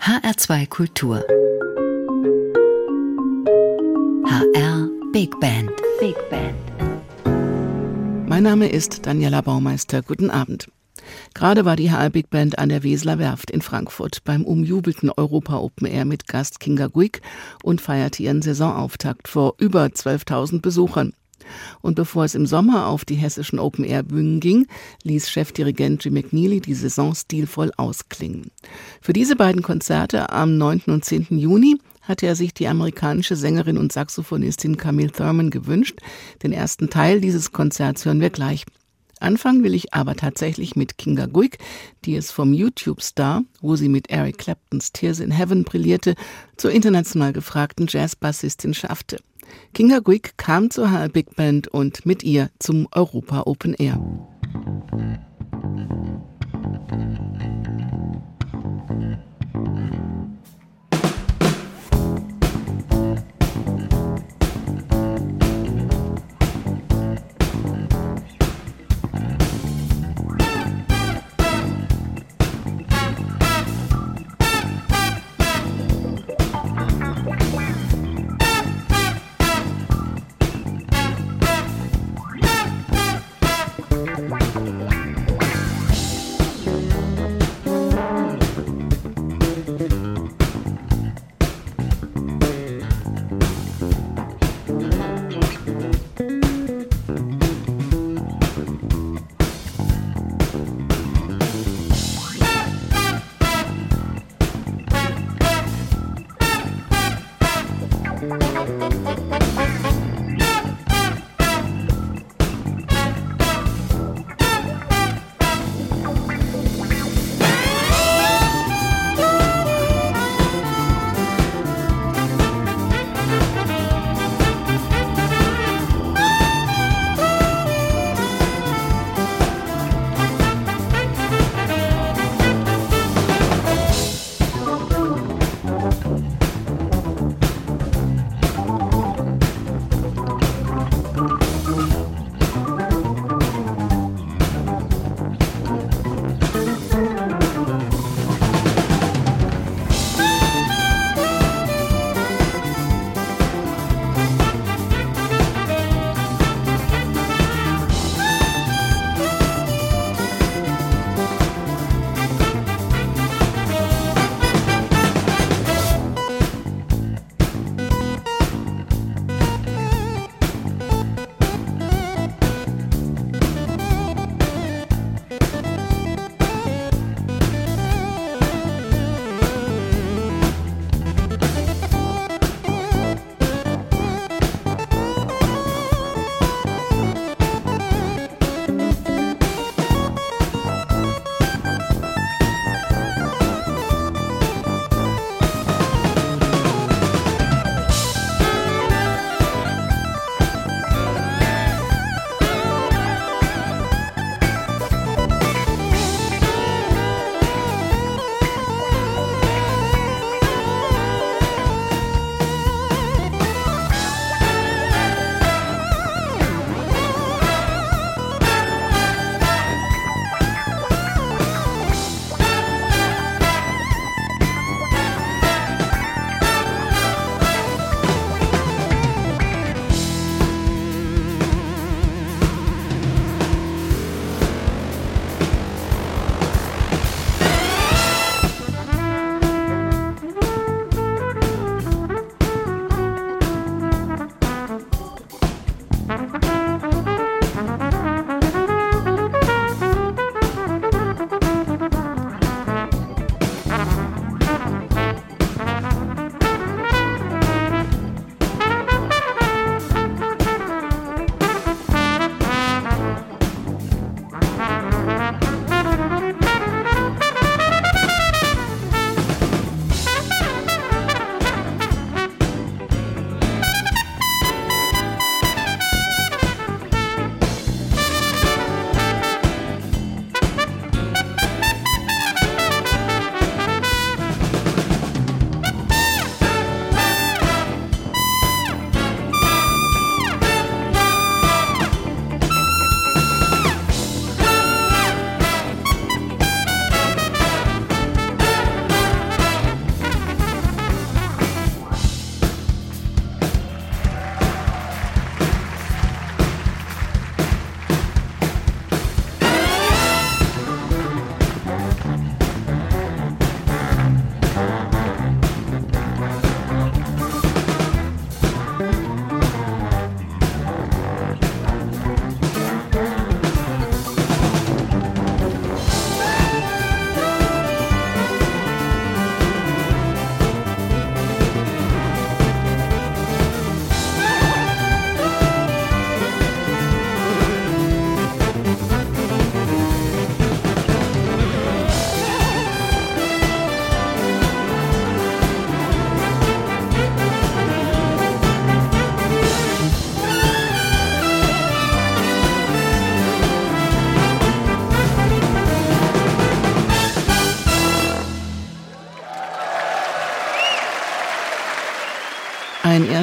HR2 Kultur. HR Big Band. Big Band. Mein Name ist Daniela Baumeister. Guten Abend. Gerade war die HR Big Band an der Weseler Werft in Frankfurt beim umjubelten Europa Open Air mit Gast Kinga Guick und feierte ihren Saisonauftakt vor über 12.000 Besuchern. Und bevor es im Sommer auf die hessischen Open-Air-Bühnen ging, ließ Chefdirigent Jim McNeely die Saison stilvoll ausklingen. Für diese beiden Konzerte am 9. und 10. Juni hatte er sich die amerikanische Sängerin und Saxophonistin Camille Thurman gewünscht. Den ersten Teil dieses Konzerts hören wir gleich. Anfangen will ich aber tatsächlich mit Kinga Guick, die es vom YouTube-Star, wo sie mit Eric Claptons Tears in Heaven brillierte, zur international gefragten Jazzbassistin schaffte. Kinga Guick kam zur HR Big Band und mit ihr zum Europa Open Air. Musik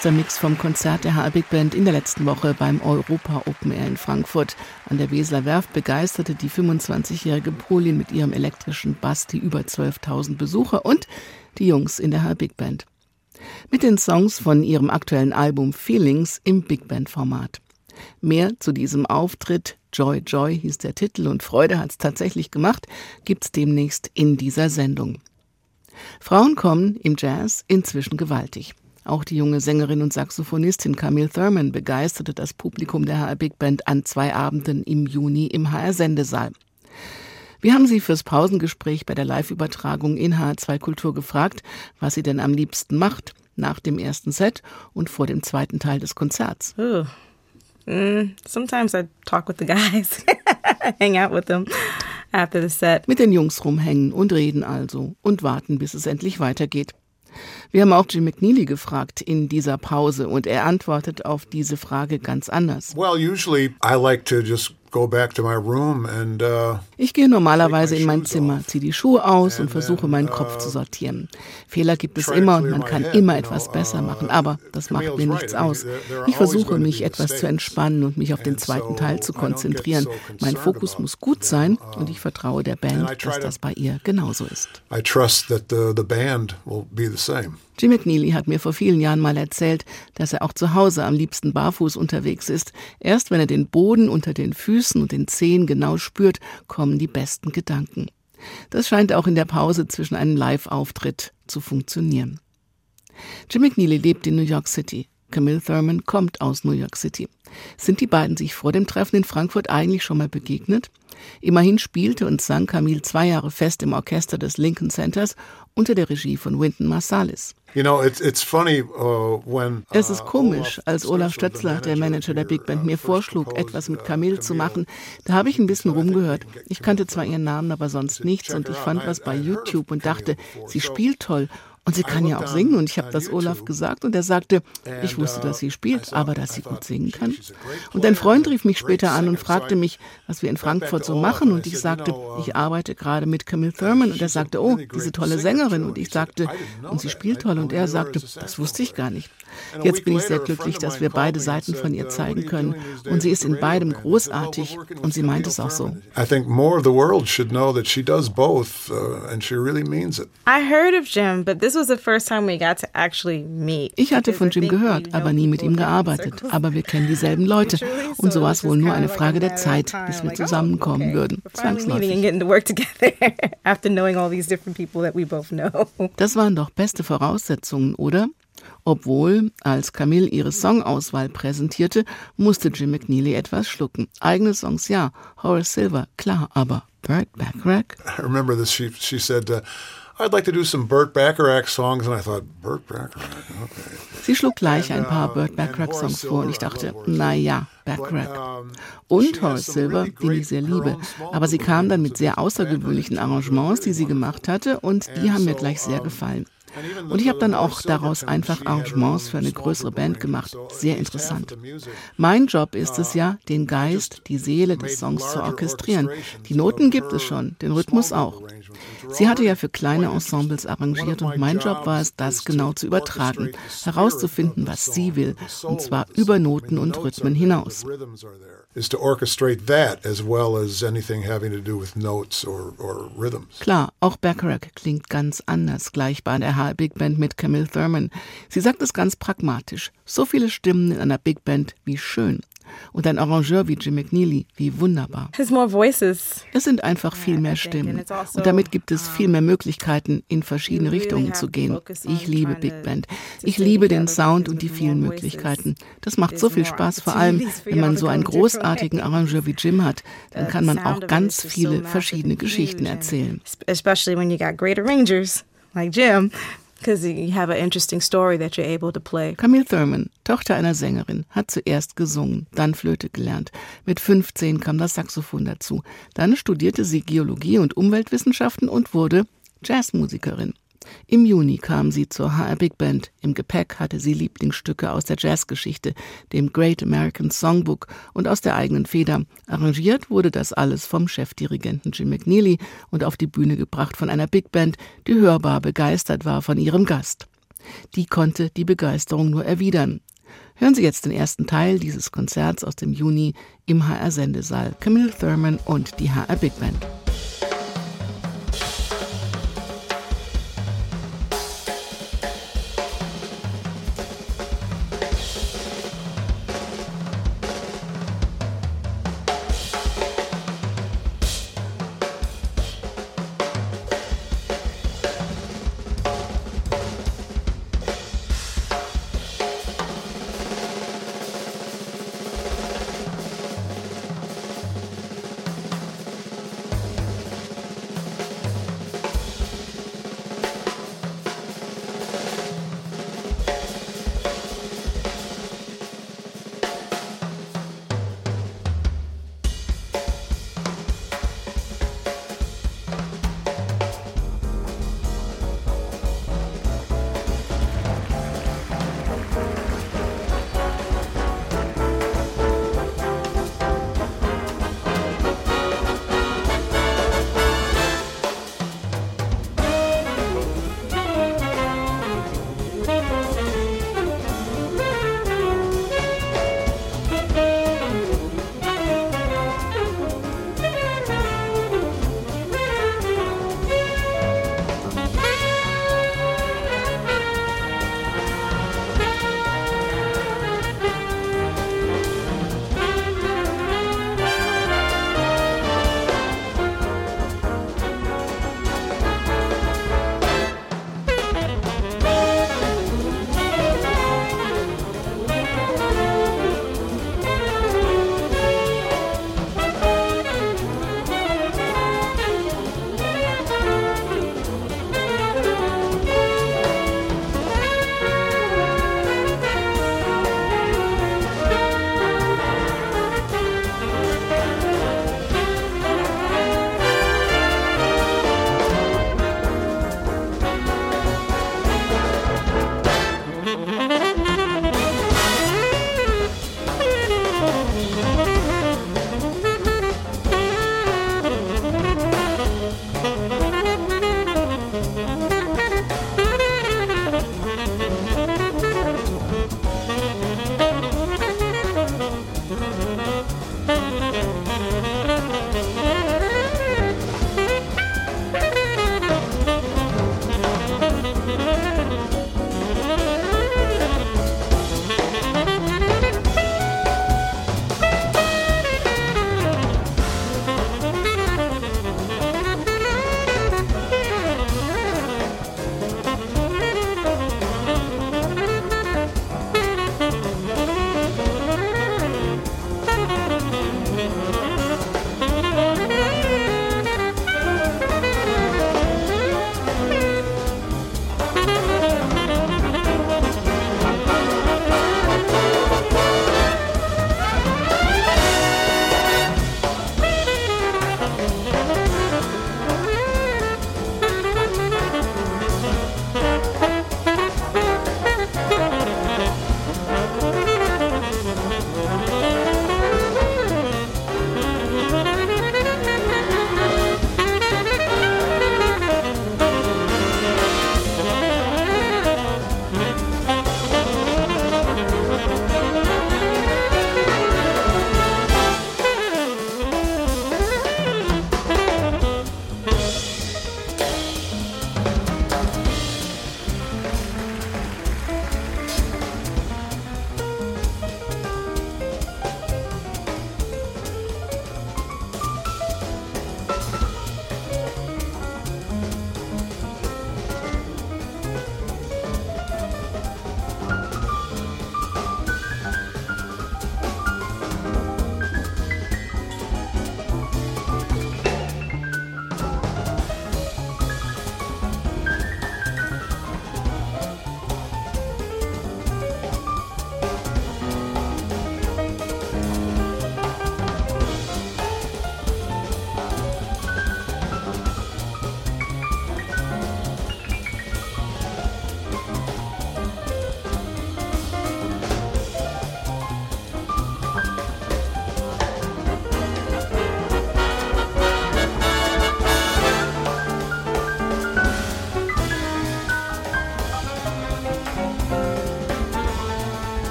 erster Mix vom Konzert der HR Big Band in der letzten Woche beim Europa Open Air in Frankfurt. An der Weseler Werft begeisterte die 25-jährige Polin mit ihrem elektrischen Bass die über 12.000 Besucher und die Jungs in der HR Big Band. Mit den Songs von ihrem aktuellen Album Feelings im Big Band Format. Mehr zu diesem Auftritt, Joy Joy hieß der Titel und Freude hat's tatsächlich gemacht, gibt's demnächst in dieser Sendung. Frauen kommen im Jazz inzwischen gewaltig. Auch die junge Sängerin und Saxophonistin Camille Thurman begeisterte das Publikum der HR Big Band an zwei Abenden im Juni im HR Sendesaal. Wir haben sie fürs Pausengespräch bei der Live-Übertragung in HR2 Kultur gefragt, was sie denn am liebsten macht, nach dem ersten Set und vor dem zweiten Teil des Konzerts. Ooh. Mm, sometimes I talk with the guys, hang out with them after the set. Mit den Jungs rumhängen und reden also und warten, bis es endlich weitergeht. Wir haben auch Jim McNeely gefragt in dieser Pause und er antwortet auf diese Frage ganz anders. Well, usually I like to just ich gehe normalerweise in mein Zimmer, ziehe die Schuhe aus und versuche meinen Kopf zu uh, sortieren. Fehler gibt es immer und man kann immer etwas besser machen, uh, aber das macht mir nichts aus. Ich versuche mich etwas zu entspannen und mich auf den zweiten Teil zu konzentrieren. Mein Fokus muss gut sein und ich vertraue der Band, dass das bei ihr genauso ist. I trust that the, the band will be the same. Jim McNeely hat mir vor vielen Jahren mal erzählt, dass er auch zu Hause am liebsten barfuß unterwegs ist. Erst wenn er den Boden unter den Füßen und den Zehen genau spürt, kommen die besten Gedanken. Das scheint auch in der Pause zwischen einem Live-Auftritt zu funktionieren. Jim McNeely lebt in New York City. Camille Thurman kommt aus New York City. Sind die beiden sich vor dem Treffen in Frankfurt eigentlich schon mal begegnet? Immerhin spielte und sang Camille zwei Jahre fest im Orchester des Lincoln Centers unter der Regie von Wynton Marsalis. Uh, es ist komisch, als Olaf Stötzler, der Manager der Big Band, mir vorschlug, etwas mit Camille zu machen. Da habe ich ein bisschen rumgehört. Ich kannte zwar ihren Namen, aber sonst nichts und ich fand was bei YouTube und dachte, sie spielt toll und sie kann ja auch singen. Und ich habe das Olaf gesagt und er sagte, ich wusste, dass sie spielt, aber dass sie gut singen kann. Und ein Freund rief mich später an und fragte mich, was wir in Frankfurt so machen. Und ich sagte, ich arbeite gerade mit Camille Thurman. Und er sagte, oh, diese tolle Sängerin. Und ich sagte, und sie spielt toll. Und er sagte, das wusste ich gar nicht. Jetzt bin ich sehr glücklich, dass wir beide Seiten von ihr zeigen können. Und sie ist in beidem großartig. Und sie meint es auch so. I think more of the world should know that she does both, uh, and she really means it. I heard of Jim, but this ich hatte von Jim gehört, aber nie mit ihm gearbeitet. Aber wir kennen dieselben Leute. Und so war es wohl nur eine Frage der Zeit, bis wir zusammenkommen würden. Zwangsläufig. Das waren doch beste Voraussetzungen, oder? Obwohl, als Camille ihre Songauswahl präsentierte, musste Jim McNeely etwas schlucken. Eigene Songs ja, Horace Silver, klar, aber Burt Bacharach? I remember this, she, she said, uh, I'd like to do some Burt Bacharach songs. And I thought, Burt Bacharach, okay. Sie schlug gleich ein paar Burt Bacharach Songs vor und ich dachte, na ja, Bacharach. Und Horace Silver, den ich sehr liebe. Aber sie kam dann mit sehr außergewöhnlichen Arrangements, die sie gemacht hatte und die haben mir gleich sehr gefallen. Und ich habe dann auch daraus einfach Arrangements für eine größere Band gemacht. Sehr interessant. Mein Job ist es ja, den Geist, die Seele des Songs zu orchestrieren. Die Noten gibt es schon, den Rhythmus auch. Sie hatte ja für kleine Ensembles arrangiert und mein Job war es, das genau zu übertragen, herauszufinden, was sie will, und zwar über Noten und Rhythmen hinaus. Klar, auch Bacharach klingt ganz anders, gleich bei der HR Big Band mit Camille Thurman. Sie sagt es ganz pragmatisch. So viele Stimmen in einer Big Band, wie schön. Und ein Arrangeur wie Jim McNeely, wie wunderbar. Es sind einfach viel mehr Stimmen. Also, Und damit gibt es viel mehr Möglichkeiten, in verschiedene Richtungen zu gehen. Ich liebe Big Band. Ich liebe den Sound und die vielen Möglichkeiten. Das macht so viel Spaß, vor allem, wenn man so einen großartigen Arrangeur wie Jim hat. Dann kann man auch ganz viele verschiedene Geschichten erzählen. Especially when you got great arrangers like Jim. Camille Thurman, Tochter einer Sängerin, hat zuerst gesungen, dann Flöte gelernt. Mit 15 kam das Saxophon dazu. Dann studierte sie Geologie und Umweltwissenschaften und wurde Jazzmusikerin. Im Juni kam sie zur HR Big Band. Im Gepäck hatte sie Lieblingsstücke aus der Jazzgeschichte, dem Great American Songbook und aus der eigenen Feder. Arrangiert wurde das alles vom Chefdirigenten Jim McNeely und auf die Bühne gebracht von einer Big Band, die hörbar begeistert war von ihrem Gast. die konnte die Begeisterung nur erwidern. Hören Sie jetzt den ersten Teil dieses Konzerts aus dem Juni im HR-Sendesaal. Camille Thurman und die HR Big Band.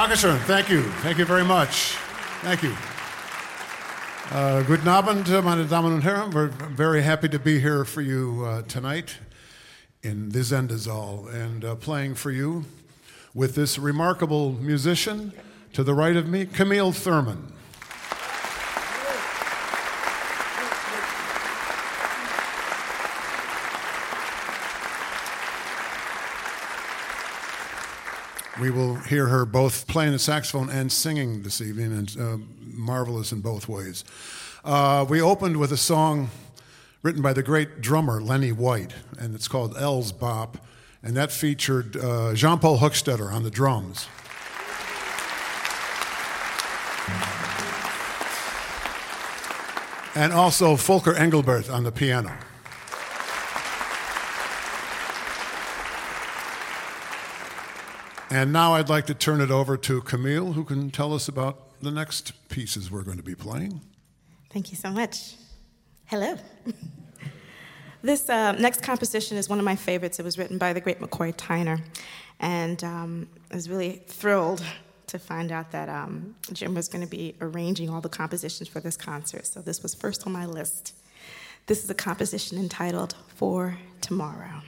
Dankeschön. Thank you. Thank you very much. Thank you. Uh, guten Abend, meine Damen und Herren. We're very happy to be here for you uh, tonight in the Zendazal and uh, playing for you with this remarkable musician to the right of me, Camille Thurman. We will hear her both playing the saxophone and singing this evening, and uh, marvelous in both ways. Uh, we opened with a song written by the great drummer Lenny White, and it's called L's Bop, and that featured uh, Jean Paul Hochstetter on the drums. And also Volker Engelbert on the piano. And now I'd like to turn it over to Camille, who can tell us about the next pieces we're going to be playing. Thank you so much. Hello. this uh, next composition is one of my favorites. It was written by the great McCoy Tyner. And um, I was really thrilled to find out that um, Jim was going to be arranging all the compositions for this concert. So this was first on my list. This is a composition entitled For Tomorrow.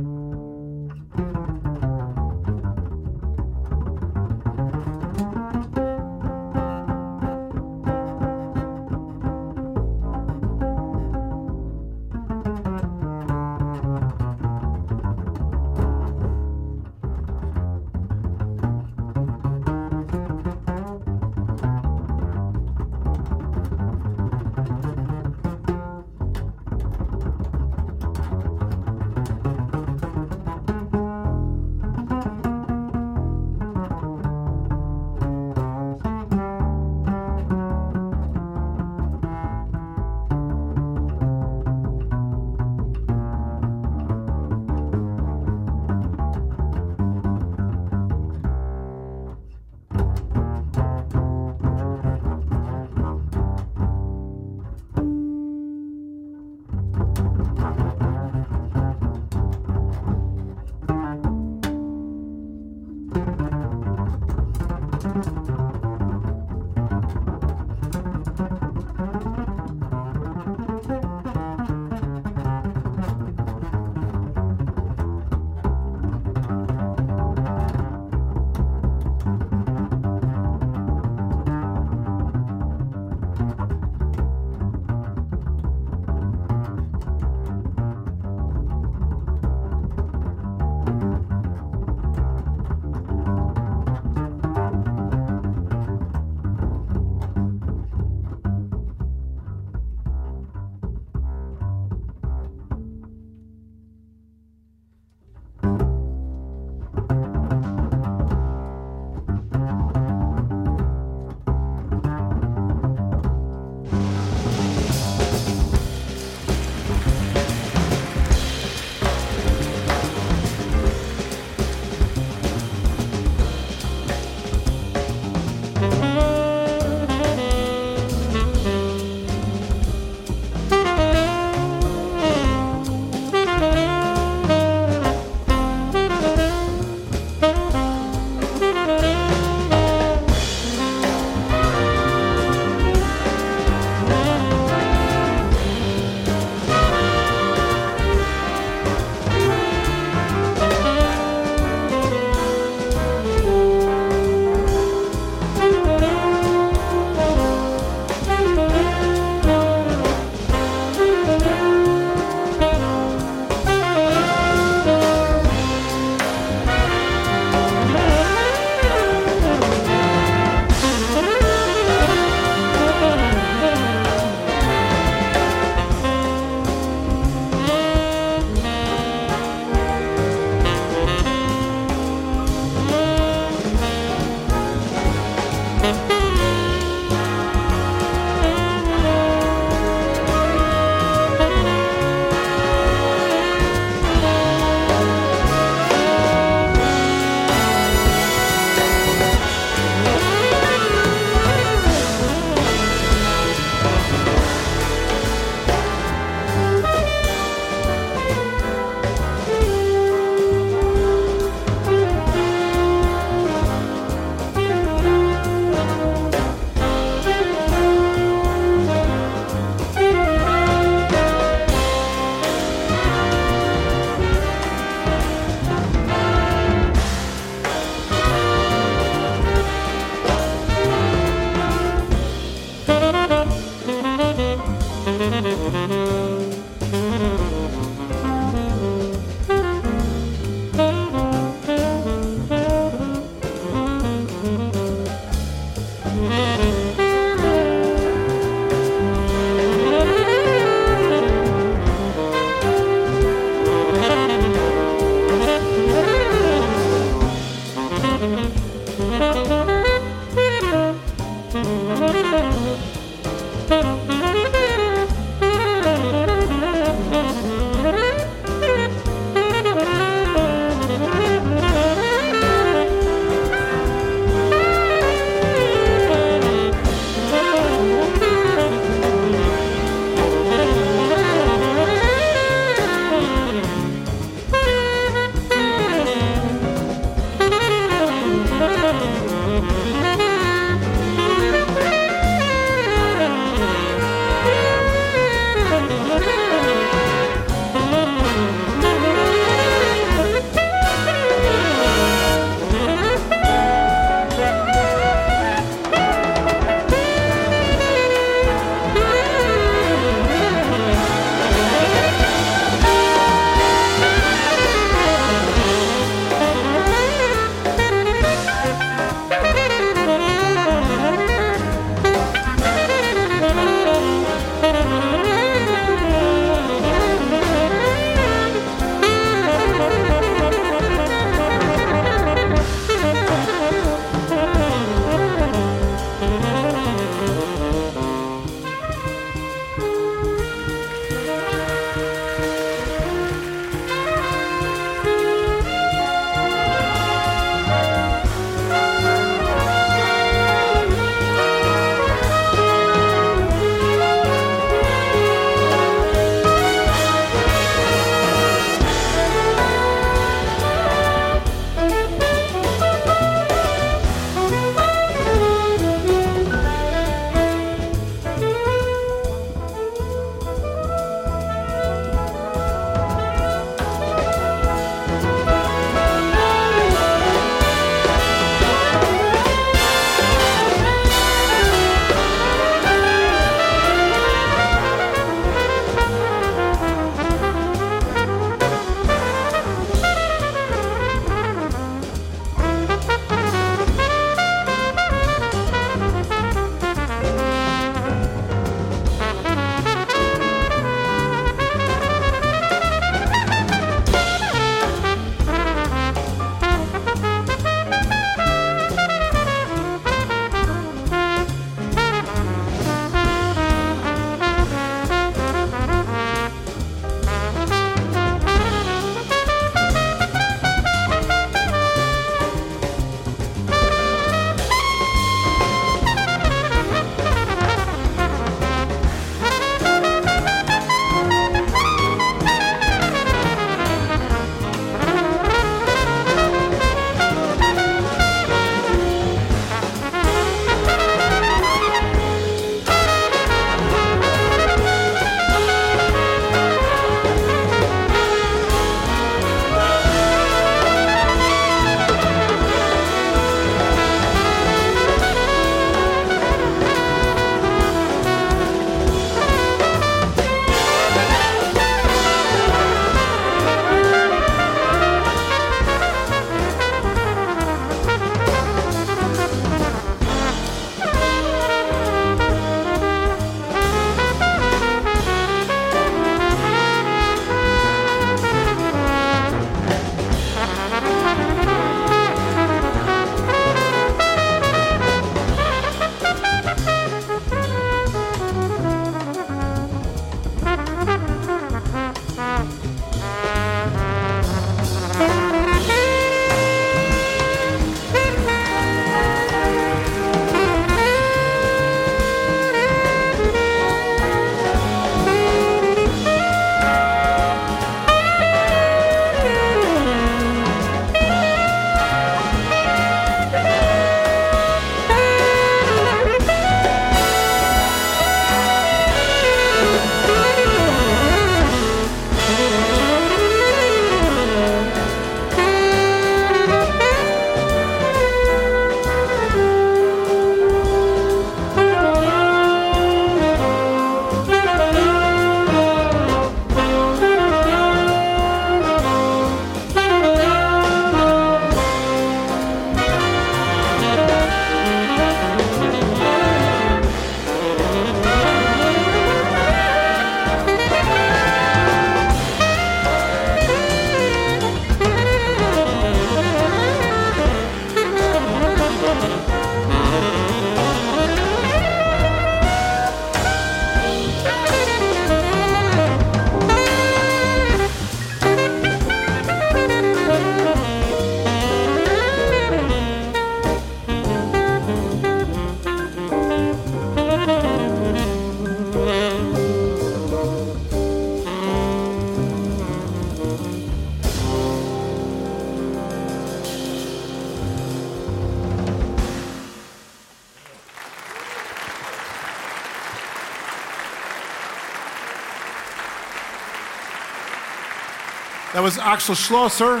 That was Axel Schlosser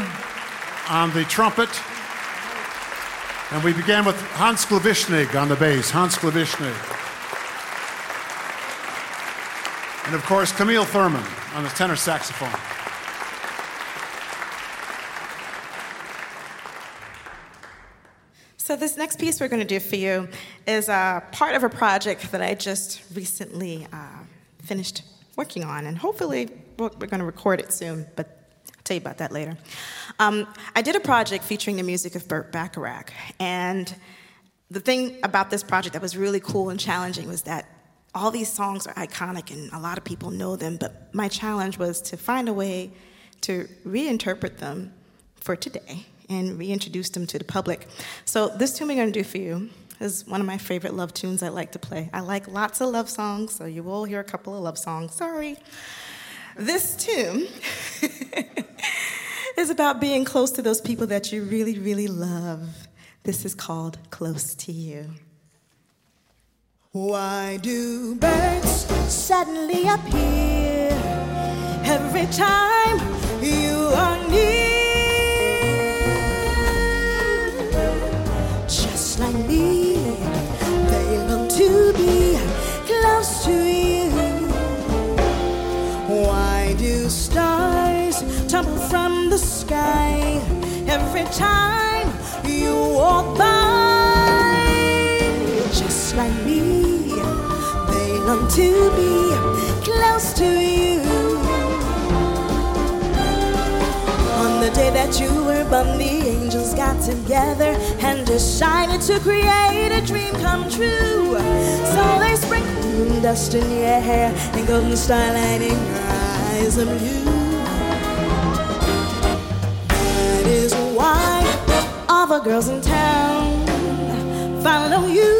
on the trumpet. And we began with Hans Klavischnik on the bass. Hans Klavischnik. And of course, Camille Thurman on the tenor saxophone. So, this next piece we're going to do for you is uh, part of a project that I just recently uh, finished working on, and hopefully we're going to record it soon, but tell you about that later. Um, I did a project featuring the music of Burt Bacharach, and the thing about this project that was really cool and challenging was that all these songs are iconic and a lot of people know them, but my challenge was to find a way to reinterpret them for today and reintroduce them to the public. So, this tune we're going to do for you is one of my favorite love tunes I like to play. I like lots of love songs, so you will hear a couple of love songs. Sorry. This tune is about being close to those people that you really, really love. This is called Close to You. Why do birds suddenly appear every time you are near? The sky every time you walk by? Just like me, they long to be close to you. On the day that you were born, the angels got together and decided to create a dream come true. So they sprinkled dust in your hair and golden starlight in your eyes of blue. The girls in town. Follow you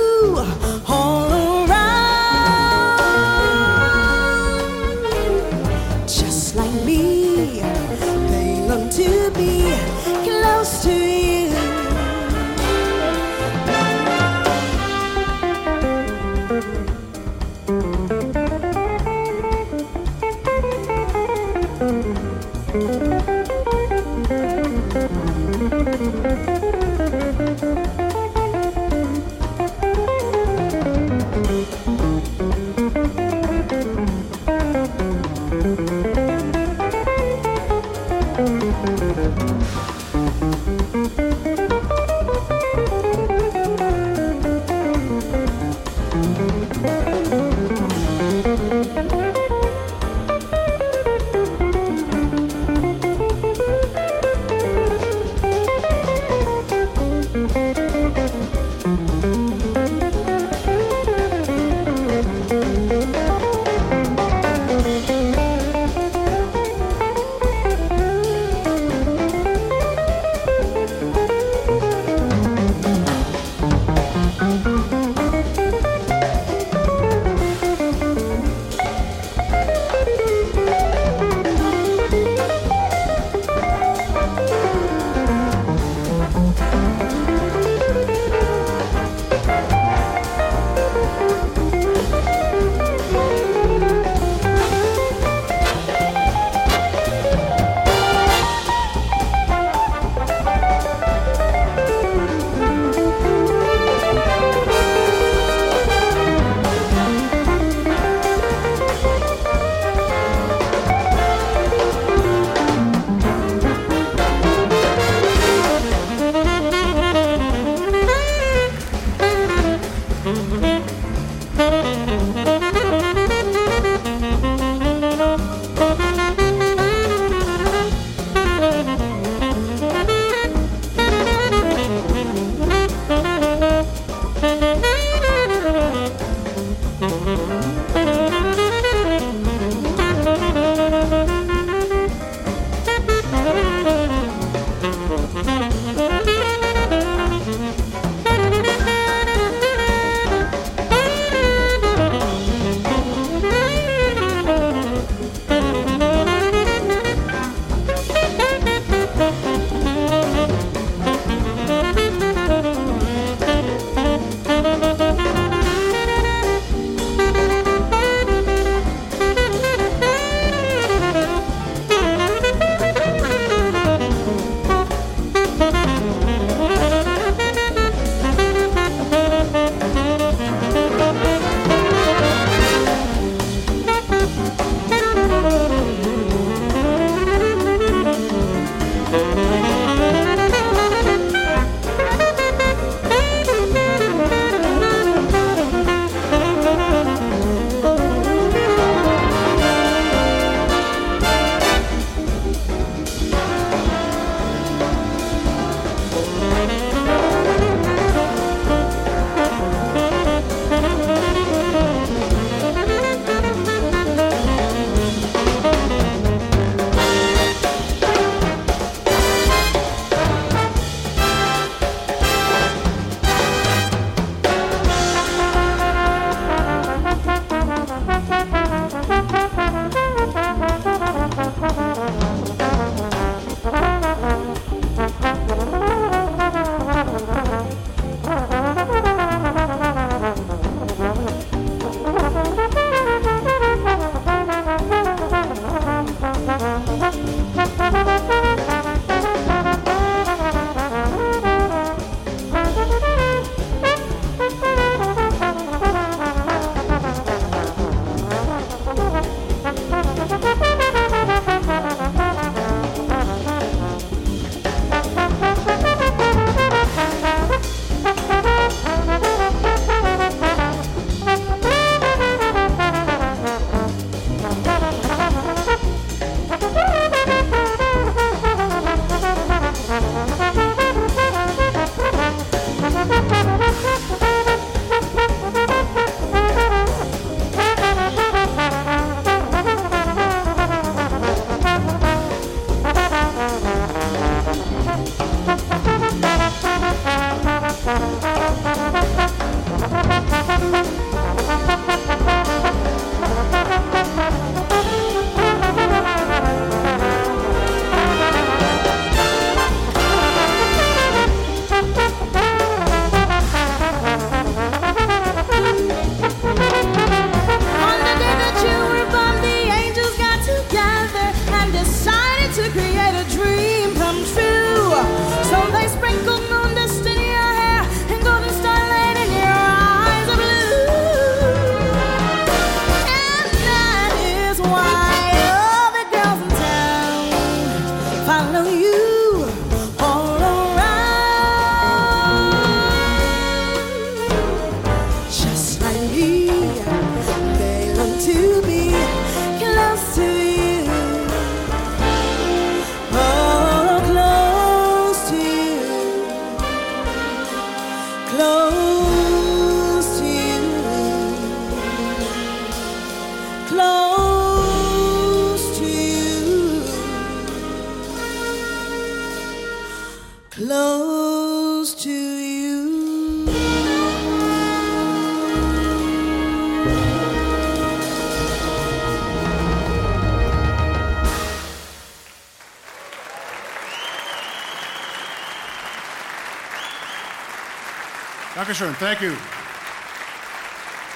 Dankeschön, thank you.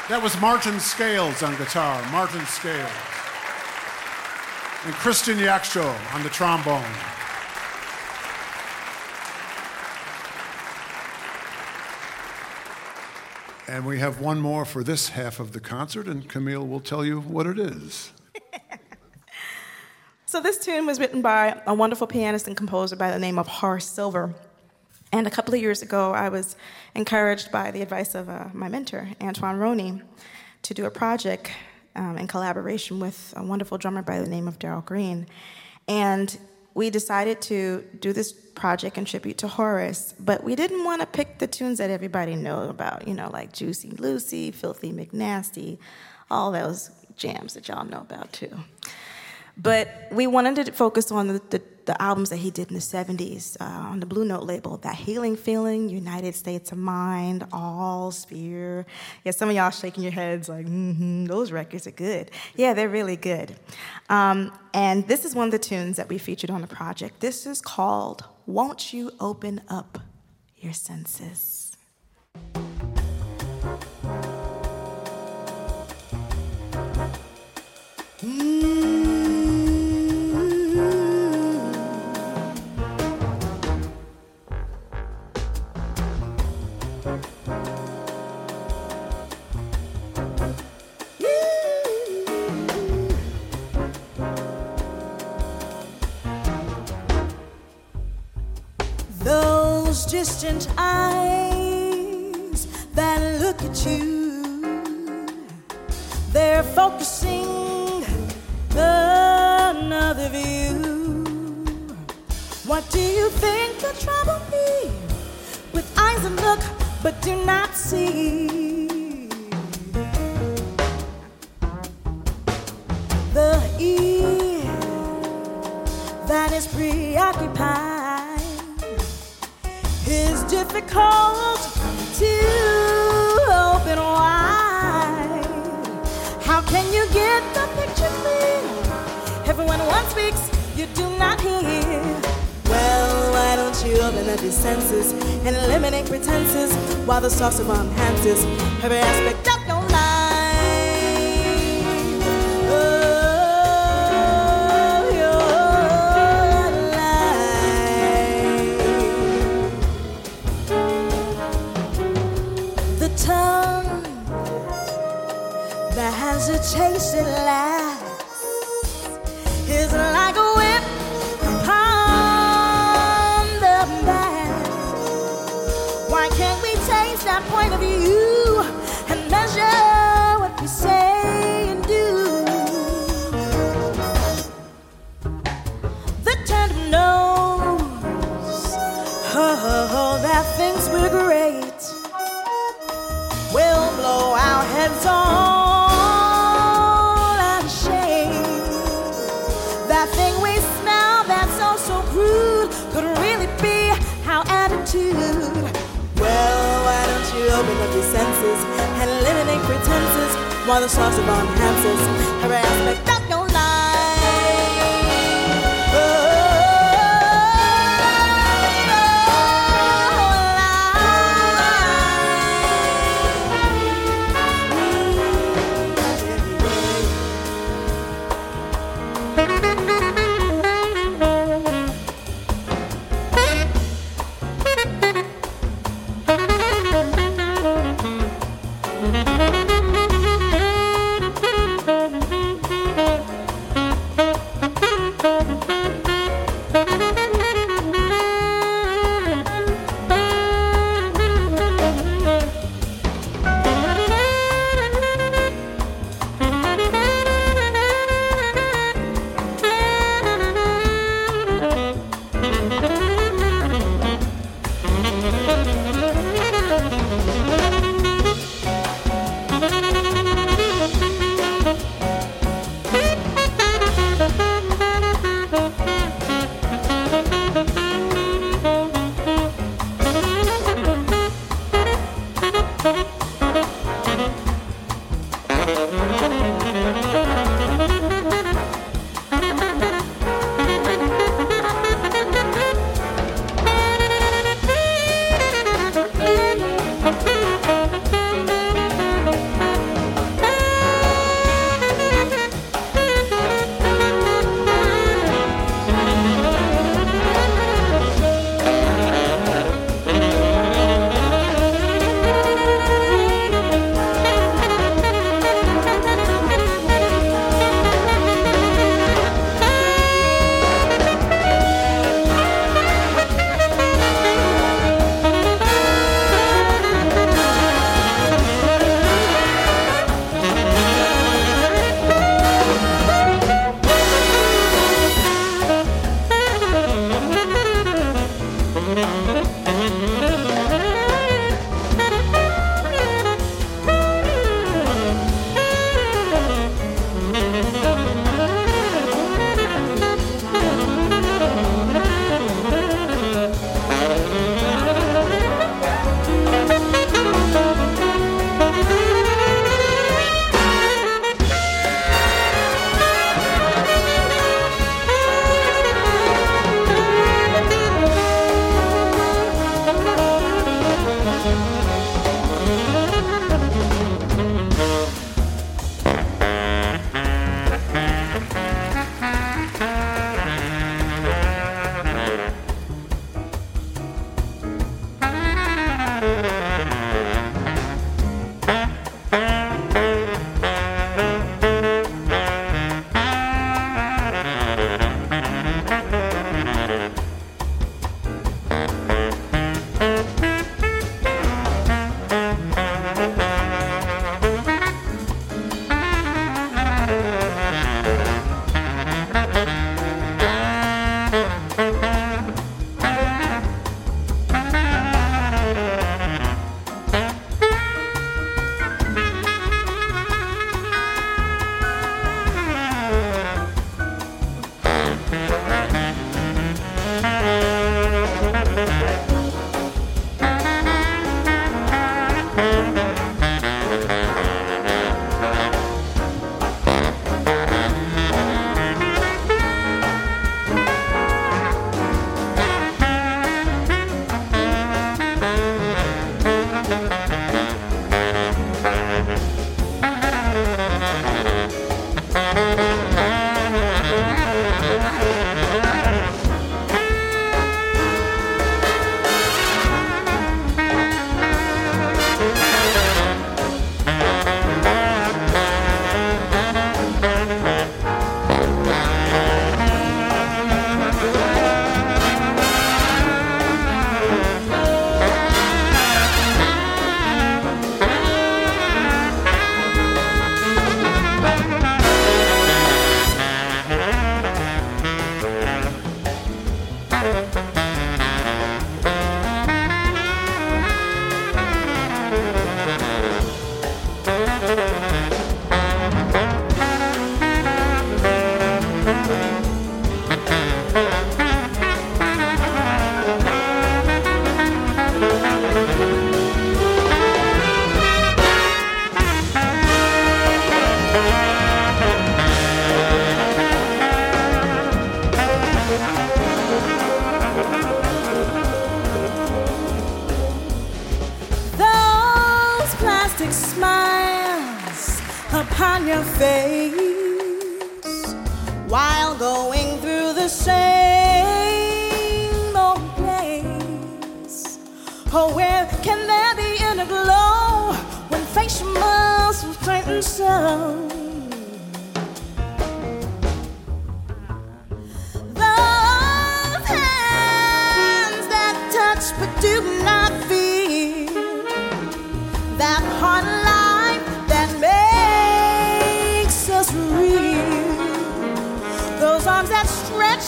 That was Martin Scales on guitar, Martin Scales. And Christian Yaksho on the trombone. And we have one more for this half of the concert, and Camille will tell you what it is. So this tune was written by a wonderful pianist and composer by the name of Horace Silver. And a couple of years ago, I was encouraged by the advice of uh, my mentor, Antoine Roney, to do a project um, in collaboration with a wonderful drummer by the name of Daryl Green. And we decided to do this project in tribute to Horace, but we didn't want to pick the tunes that everybody knows about, you know, like Juicy Lucy, Filthy McNasty, all those jams that y'all know about too. But we wanted to focus on the, the, the albums that he did in the 70s uh, on the Blue Note label That Healing Feeling, United States of Mind, All, Sphere. Yeah, some of y'all shaking your heads like, mm-hmm, those records are good. Yeah, they're really good. Um, and this is one of the tunes that we featured on the project. This is called Won't You Open Up Your Senses? Those but do not see? The ear that is preoccupied is difficult to open wide. How can you get the picture clear? Everyone one speaks, you do not hear. Well, why don't you open up your senses and eliminate pretenses while the sauce of enhances every aspect while the sauce upon hamsters harassment while going through the same old place. Oh, where can there be any glow when facial muscles tighten so?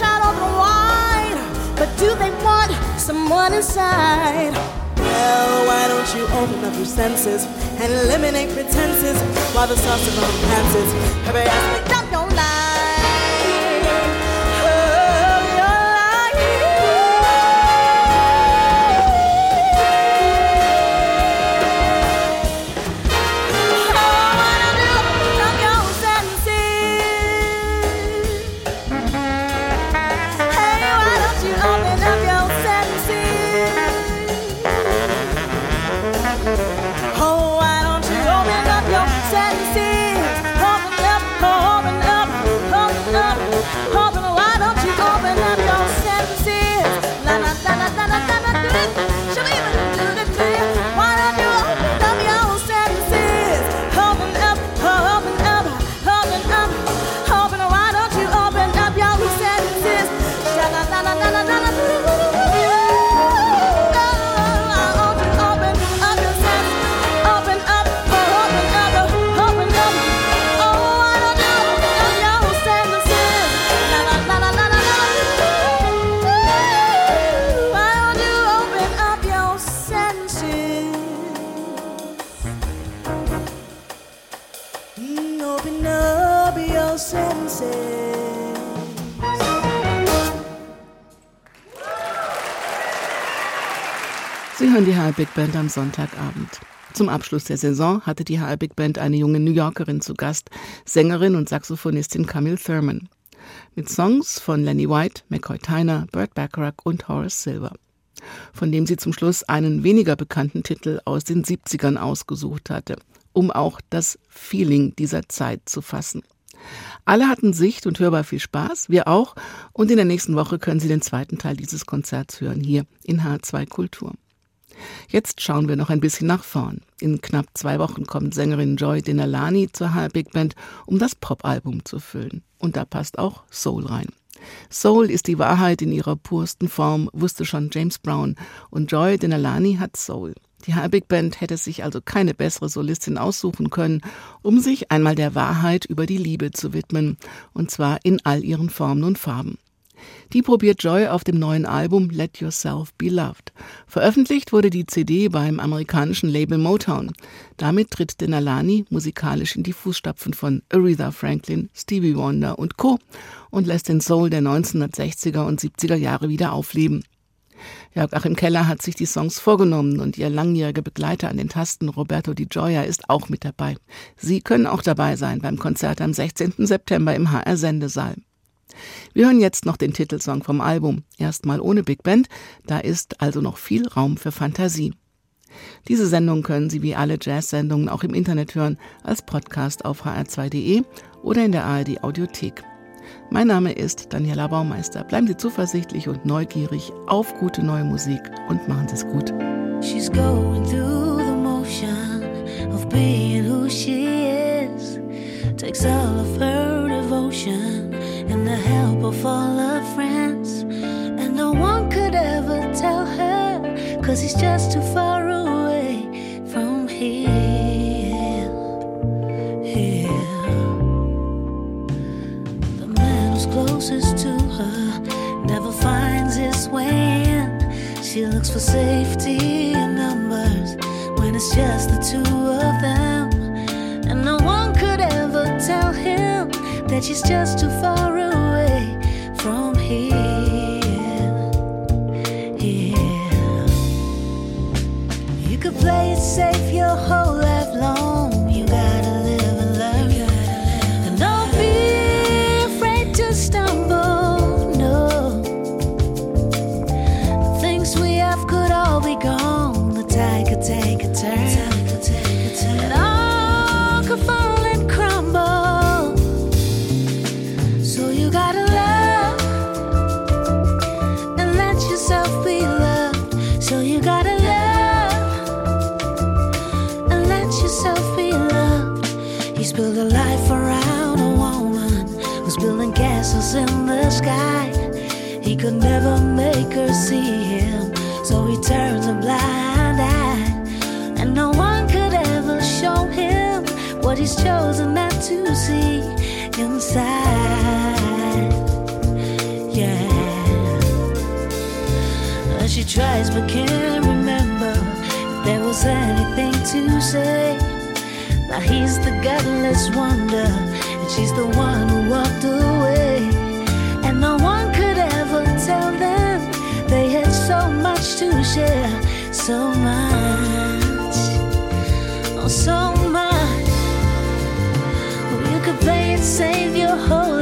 Out open wide, but do they want someone inside? Well, why don't you open up your senses and eliminate pretenses while the sauce of our dances every aspect hören die HR Big Band am Sonntagabend. Zum Abschluss der Saison hatte die HR Big Band eine junge New Yorkerin zu Gast, Sängerin und Saxophonistin Camille Thurman. Mit Songs von Lenny White, McCoy Tyner, Burt Bacharach und Horace Silver. Von dem sie zum Schluss einen weniger bekannten Titel aus den 70ern ausgesucht hatte, um auch das Feeling dieser Zeit zu fassen. Alle hatten sicht- und hörbar viel Spaß, wir auch, und in der nächsten Woche können Sie den zweiten Teil dieses Konzerts hören, hier in H2 Kultur. Jetzt schauen wir noch ein bisschen nach vorn. In knapp zwei Wochen kommt Sängerin Joy Denalani zur HR Big Band, um das Pop-Album zu füllen. Und da passt auch Soul rein. Soul ist die Wahrheit in ihrer pursten Form, wusste schon James Brown. Und Joy Denalani hat Soul. Die HR Big Band hätte sich also keine bessere Solistin aussuchen können, um sich einmal der Wahrheit über die Liebe zu widmen. Und zwar in all ihren Formen und Farben. Die probiert Joy auf dem neuen Album Let Yourself Be Loved. Veröffentlicht wurde die CD beim amerikanischen Label Motown. Damit tritt Denalani musikalisch in die Fußstapfen von Aretha Franklin, Stevie Wonder und Co. und lässt den Soul der 1960er und 70er Jahre wieder aufleben. Jörg Achim Keller hat sich die Songs vorgenommen und ihr langjähriger Begleiter an den Tasten Roberto Di Gioia ist auch mit dabei. Sie können auch dabei sein beim Konzert am 16. September im HR Sendesaal. Wir hören jetzt noch den Titelsong vom Album. Erstmal ohne Big Band, da ist also noch viel Raum für Fantasie. Diese Sendung können Sie wie alle Jazz-Sendungen auch im Internet hören, als Podcast auf hr2.de oder in der ARD Audiothek. Mein Name ist Daniela Baumeister. Bleiben Sie zuversichtlich und neugierig auf gute neue Musik und machen Sie es gut. She's going through the motion of being who she is. Takes all of her devotion and the help of all her friends. And no one could ever tell her, cause he's just too far away from here. Here. The man who's closest to her never finds his way in. She looks for safety in numbers when it's just the two of them. That she's just too far away from here. Here. You could play it safe your whole life long. Sky. He could never make her see him, so he turns a blind eye. And no one could ever show him what he's chosen not to see inside. Yeah. She tries but can't remember if there was anything to say. Now he's the godless wonder, she's the one who walked away. And no one could ever tell them they had so much to share, so much, oh, so much. Oh, you could play it, save your hope